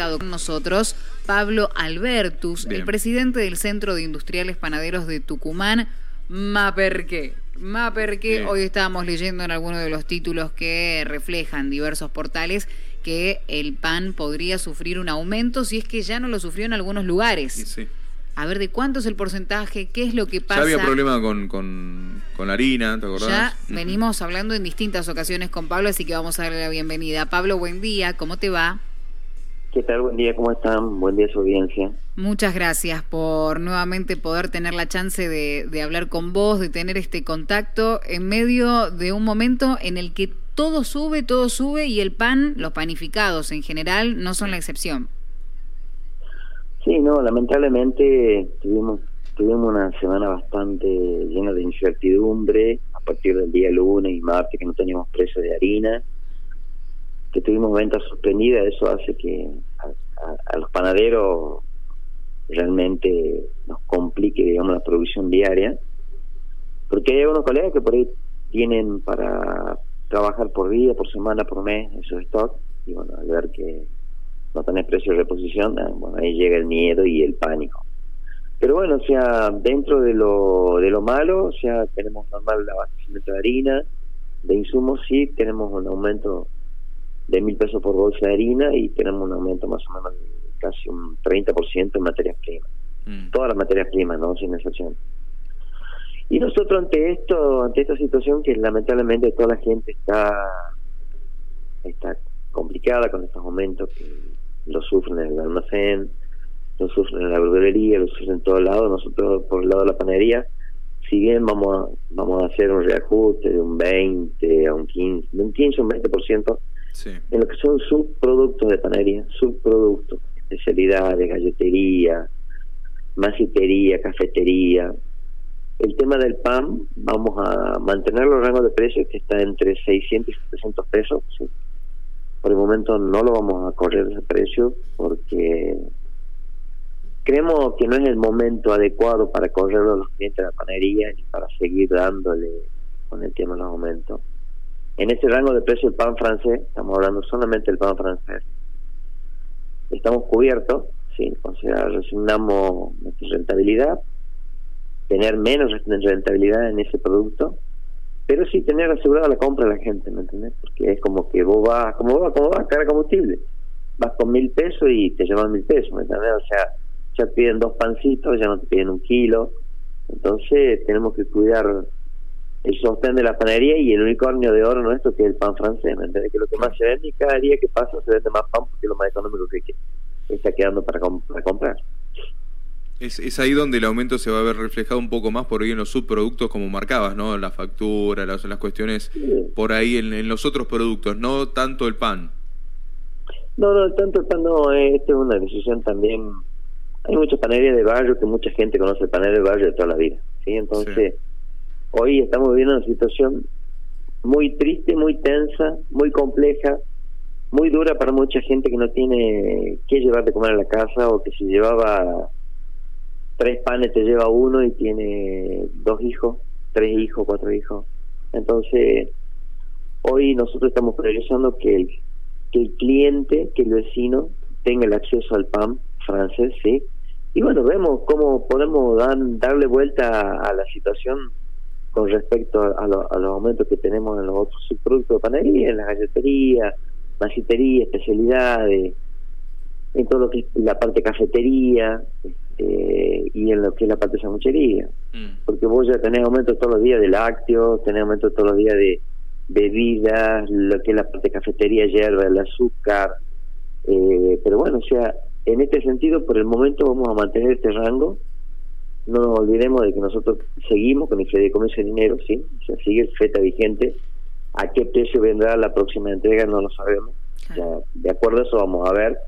conectado con nosotros Pablo Albertus, el presidente del Centro de Industriales Panaderos de Tucumán, Maperqué. Maperqué, hoy estábamos leyendo en algunos de los títulos que reflejan diversos portales que el pan podría sufrir un aumento si es que ya no lo sufrió en algunos lugares. Sí, A ver, ¿de cuánto es el porcentaje? ¿Qué es lo que pasa? Ya había problema con, con, la harina, ¿te acordás? Ya venimos hablando en distintas ocasiones con Pablo, así que vamos a darle la bienvenida. Pablo, buen día, ¿cómo te va? ¿Qué tal? Buen día, ¿cómo están? Buen día su audiencia. Muchas gracias por nuevamente poder tener la chance de, de, hablar con vos, de tener este contacto en medio de un momento en el que todo sube, todo sube y el pan, los panificados en general, no son la excepción. Sí, no, lamentablemente tuvimos, tuvimos una semana bastante llena de incertidumbre a partir del día lunes y martes que no teníamos precio de harina que tuvimos ventas suspendidas, eso hace que a, los panaderos realmente nos complique, digamos, la producción diaria, porque hay algunos colegas que por ahí tienen para trabajar por día, por semana, por mes esos stocks, y bueno, al ver que no tenés precio de reposición, ah, bueno, ahí llega el miedo y el pánico. Pero bueno, o sea, dentro de lo, de lo malo, o sea, tenemos normal el abastecimiento de harina, de insumos, sí, tenemos un aumento de mil pesos por bolsa de harina y tenemos un aumento más o menos de casi un 30% en materias primas. Mm. Todas las materias primas, ¿no? Sin excepción. Y nosotros ante esto, ante esta situación que lamentablemente toda la gente está está complicada con estos aumentos que lo sufren en el almacén, lo sufren en la verdulería, lo sufren en todos lados, nosotros por el lado de la panadería, si bien vamos a, vamos a hacer un reajuste de un 20 a un 15, de un 15 a un 20%, en lo que son subproductos de panadería, subproductos, especialidades, galletería, masitería, cafetería. El tema del pan, vamos a mantener los rangos de precios que está entre 600 y 700 pesos. Por el momento no lo vamos a correr ese precio porque creemos que no es el momento adecuado para correrlo a los clientes de la panadería ni para seguir dándole con el tema de los aumentos. En ese rango de precio el pan francés, estamos hablando solamente del pan francés, estamos cubiertos, sí, o sea, resignamos nuestra rentabilidad, tener menos rentabilidad en ese producto, pero sí tener asegurada la compra de la gente, ¿me entiendes? Porque es como que vos vas, como vas, como vas, cara combustible, vas con mil pesos y te llevan mil pesos, ¿me entiendes? O sea, ya piden dos pancitos, ya no te piden un kilo, entonces tenemos que cuidar el sostén de la panadería y el unicornio de oro nuestro que es el pan francés, ¿me entiendes? Que lo que más se vende y cada día que pasa se vende más pan porque es lo más económico que, está quedando para, comprar. Es, es ahí donde el aumento se va a ver reflejado un poco más por ahí en los subproductos como marcabas, ¿no? La factura, las, las cuestiones por ahí en, los otros productos, no tanto el pan. No, no, tanto el pan no, eh, esta es una decisión también. Hay muchas panaderías de barrio que mucha gente conoce el panadero de barrio de toda la vida, ¿sí? Entonces hoy estamos viviendo una situación muy triste, muy tensa, muy compleja, muy dura para mucha gente que no tiene que llevar de comer a la casa o que si llevaba tres panes te lleva uno y tiene dos hijos, tres hijos, cuatro hijos. Entonces, hoy nosotros estamos priorizando que el, que el cliente, que el vecino tenga el acceso al pan francés, ¿sí? Y bueno, vemos cómo podemos dar, darle vuelta a la situación con respecto a, los aumentos que tenemos en los otros subproductos de panadería, en la galletería, masitería, especialidades, en todo lo que es la parte cafetería este, y en lo que es la parte de sanguchería. Mm. Porque vos ya tenés aumentos todos los días de lácteos, tenés aumentos todos los días de bebidas, lo que es la parte de cafetería, hierba, el azúcar. Eh, pero bueno, o sea, en este sentido, por el momento vamos a mantener este rango no nos olvidemos de que nosotros seguimos con el Fideicomiso de Dinero, ¿sí? O sea, sigue el FETA vigente. ¿A qué precio vendrá la próxima entrega? No lo sabemos. de acuerdo a eso vamos a ver.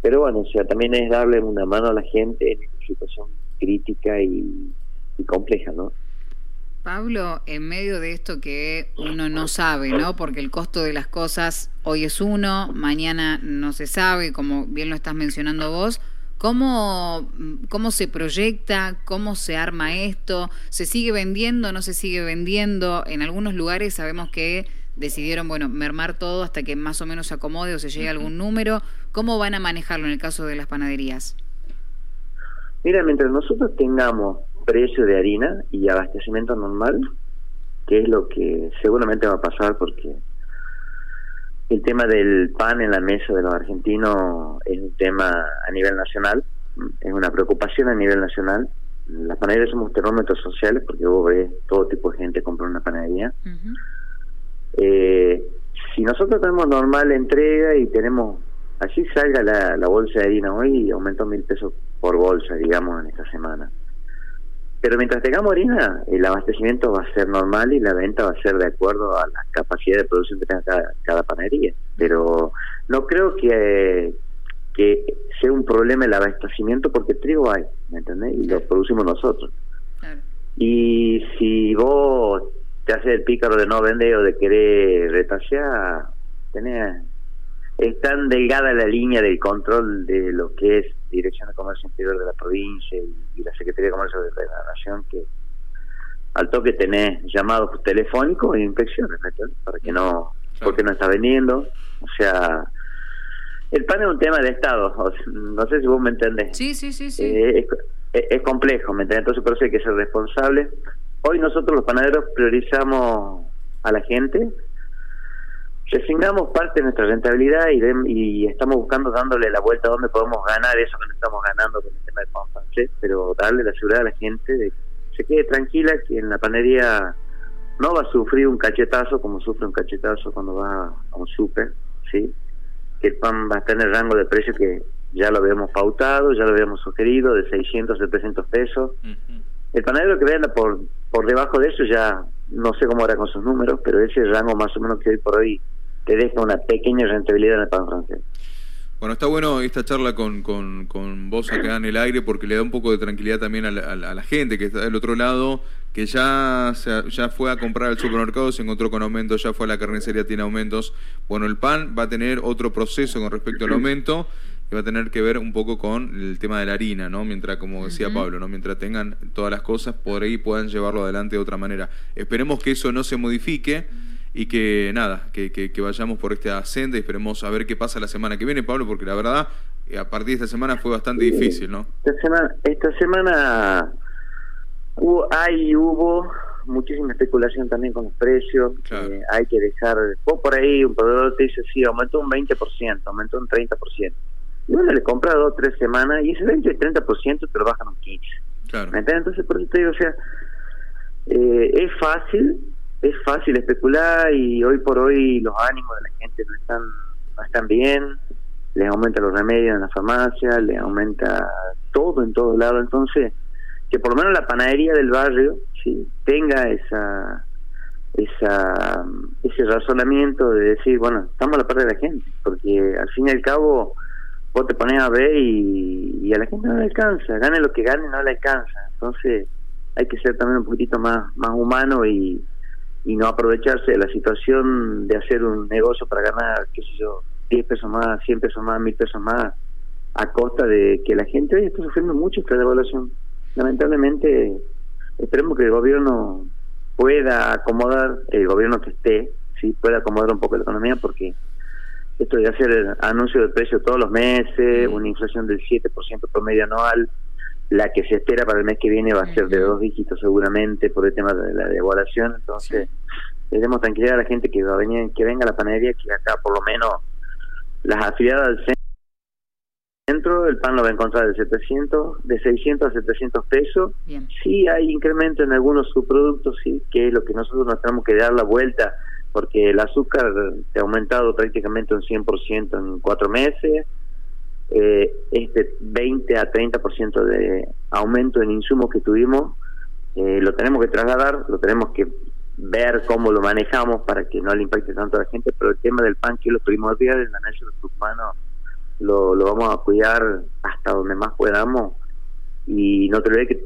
Pero bueno, o sea, también es darle una mano a la gente en esta situación crítica y, y compleja, ¿no? Pablo, en medio de esto que uno no sabe, ¿no? Porque el costo de las cosas hoy es uno, mañana no se sabe, como bien lo estás mencionando vos, ¿Cómo, ¿Cómo se proyecta? ¿Cómo se arma esto? ¿Se sigue vendiendo? ¿No se sigue vendiendo? En algunos lugares sabemos que decidieron, bueno, mermar todo hasta que más o menos se acomode o se llegue a algún número. ¿Cómo van a manejarlo en el caso de las panaderías? Mira, mientras nosotros tengamos precio de harina y abastecimiento normal, que es lo que seguramente va a pasar porque el tema del pan en la mesa de los argentinos es un tema a nivel nacional, es una preocupación a nivel nacional. Las panaderías somos termómetros sociales porque vos ves todo tipo de gente comprar una panadería. eh, si nosotros tenemos normal entrega y tenemos, así salga la, la bolsa de harina hoy, aumentó mil pesos por bolsa, digamos, en esta semana. Pero mientras tengamos harina, el abastecimiento va a ser normal y la venta va a ser de acuerdo a la capacidad de producción que tenga cada, panadería. Pero no creo que, que sea un problema el abastecimiento porque trigo hay, ¿me entendés? Y lo producimos nosotros. Y si vos te haces el pícaro de no vender o de querer retasear, tenés es tan delgada la línea del control de lo que es Dirección de Comercio Interior de la provincia y, la Secretaría de Comercio de la Nación que al toque tenés llamados telefónicos e inspecciones para que no porque no está vendiendo o sea el pan es un tema de Estado. No sé si vos me entendés. Sí sí sí sí. Eh, es, complejo ¿me entendés? entonces por eso hay que ser responsable. Hoy nosotros los panaderos priorizamos a la gente resignamos parte de nuestra rentabilidad y, y estamos buscando dándole la vuelta a donde podemos ganar eso que no estamos ganando con el tema de pan pero darle la seguridad a la gente de que se quede tranquila que en la panería no va a sufrir un cachetazo como sufre un cachetazo cuando va a un súper, ¿sí? que el pan va a estar en el rango de precio que ya lo habíamos pautado, ya lo habíamos sugerido, de 600 a 700 pesos. El panadero que venda por, por debajo de eso ya no sé cómo hará con sus números, pero ese rango más o menos que hoy por hoy te deja una pequeña rentabilidad en el pan francés. Bueno, está bueno esta charla con, con, con vos acá en el aire porque le da un poco de tranquilidad también a la, gente que está del otro lado, que ya, ya fue a comprar al supermercado, se encontró con aumentos, ya fue a la carnicería, tiene aumentos. Bueno, el pan va a tener otro proceso con respecto al aumento y va a tener que ver un poco con el tema de la harina, ¿no? Mientras, como decía Pablo, ¿no? Mientras tengan todas las cosas, por ahí puedan llevarlo adelante de otra manera. Esperemos que eso no se modifique y que nada, que, que, vayamos por esta senda y esperemos a ver qué pasa la semana que viene, Pablo, porque la verdad, eh, a partir de esta semana fue bastante difícil, ¿no? Esta semana, esta semana hubo, hay hubo muchísima especulación también con los precios, eh, hay que dejar, vos por ahí un proveedor te dice, sí, aumentó un 20%, aumentó un 30%. Y uno le compra dos o tres semanas y ese 20 y 30% te lo bajan un 15%. Claro. Entonces, por eso te digo, o sea, eh, es fácil es fácil especular y hoy por hoy los ánimos de la gente no están no están bien les aumenta los remedios en la farmacia les aumenta todo en todos lados entonces que por lo menos la panadería del barrio sí tenga esa esa ese razonamiento de decir bueno estamos a la parte de la gente porque al fin y al cabo vos te pones a ver y, a la gente no le alcanza gane lo que gane no le alcanza entonces hay que ser también un poquitito más más humano y y no aprovecharse de la situación de hacer un negocio para ganar, qué sé yo, 10 pesos más, 100 pesos más, 1000 pesos más, a costa de que la gente hoy está sufriendo mucho esta devaluación. Lamentablemente, esperemos que el gobierno pueda acomodar, el gobierno que esté, sí pueda acomodar un poco la economía porque esto de hacer anuncio de precio todos los meses, una inflación del 7% promedio anual, la que se espera para el mes que viene va a ser de dos dígitos seguramente por el tema de la devaluación, entonces le demos tranquilidad a la gente que va a venir, que venga a la panadería, que acá por lo menos las afiliadas al centro, el pan lo va a encontrar de 700, de 600 a 700 pesos. Sí hay incremento en algunos subproductos, sí, que es lo que nosotros nos tenemos que dar la vuelta, porque el azúcar se ha aumentado prácticamente un 100% en cuatro meses. Eh, este 20 a 30% de aumento en insumos que tuvimos, eh, lo tenemos que trasladar, lo tenemos que ver cómo lo manejamos para que no le impacte tanto a la gente, pero el tema del pan, que es lo primordial en la nación de los humanos, lo, lo vamos a cuidar hasta donde más podamos. Y no te olvides que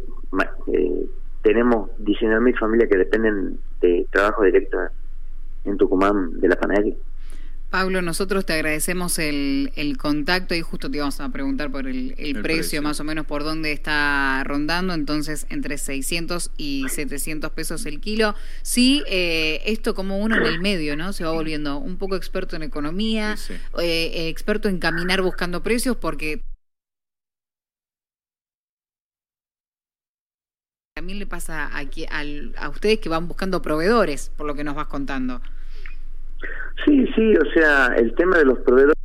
eh, tenemos 19.000 familias que dependen de trabajo directo en Tucumán de la panadería. Pablo, nosotros te agradecemos el, el, contacto y justo te íbamos a preguntar por el, el, precio, más o menos por dónde está rondando, entonces entre 600 y 700 pesos el kilo. Sí, eh, esto como uno en el medio, ¿no? Se va volviendo un poco experto en economía, eh, experto en caminar buscando precios, porque también le pasa aquí a ustedes que van buscando proveedores, por lo que nos vas contando. Sí, sí, o sea, el tema de los proveedores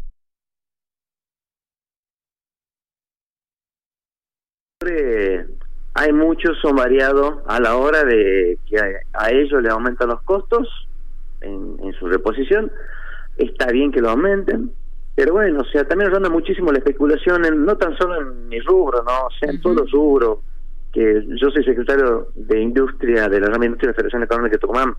hay muchos, son variados a la hora de que a, ellos les aumentan los costos en, en, su reposición. Está bien que lo aumenten, pero bueno, o sea, también ronda muchísimo la especulación, en, no tan solo en mi rubro, ¿no? O sea, en todos los rubros, que yo soy secretario de Industria de la Rama Industria de la Federación Económica de Tucumán,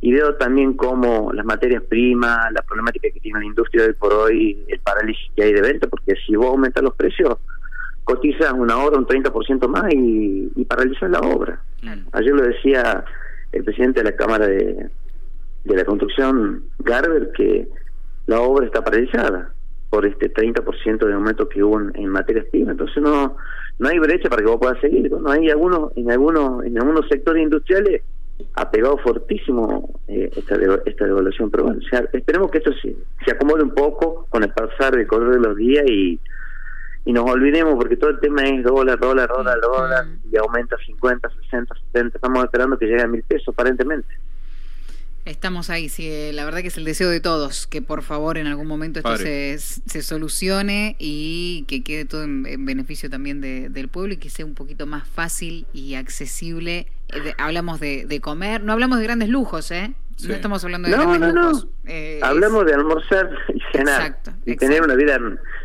y veo también cómo las materias primas, la problemática que tiene la industria hoy por hoy, el parálisis que hay de venta, porque si vos aumentas los precios, cotizas una obra un 30% más y, y paralizas la obra. Ayer lo decía el presidente de la Cámara de, de la Construcción, Garber, que la obra está paralizada por este 30% de aumento que hubo en, materias primas. Entonces no no hay brecha para que vos puedas seguir. No hay algunos en algunos en algunos sectores industriales ha pegado fortísimo eh, esta, esta devaluación, pero bueno, esperemos que esto se, se acomode un poco con el pasar del correr de los días y, y nos olvidemos, porque todo el tema es dólar, dólar, dólar, dólar, y aumenta 50, 60, 70, estamos esperando que llegue a mil pesos aparentemente. Estamos ahí, sí, eh, la verdad que es el deseo de todos, que por favor en algún momento esto se, se, solucione y que quede todo en, beneficio también de, del pueblo y que sea un poquito más fácil y accesible. Eh, hablamos de, de, comer, no hablamos de grandes lujos, ¿eh? No estamos hablando de grandes lujos. Eh, hablamos de almorzar y cenar y tener una vida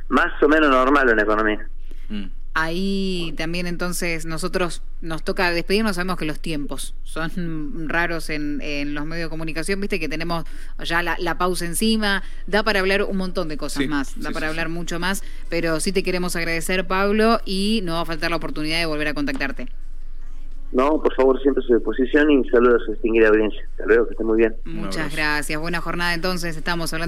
más o menos normal en la economía. Mm. Ahí también entonces nosotros nos toca despedirnos, sabemos que los tiempos son raros en, en los medios de comunicación, viste que tenemos ya la, pausa encima, da para hablar un montón de cosas más, da para hablar mucho más, pero sí te queremos agradecer Pablo y no va a faltar la oportunidad de volver a contactarte. No, por favor, siempre a su disposición y saludos a su distinguida audiencia. Hasta luego, que esté muy bien. Muchas gracias. Buena jornada entonces, estamos hablando.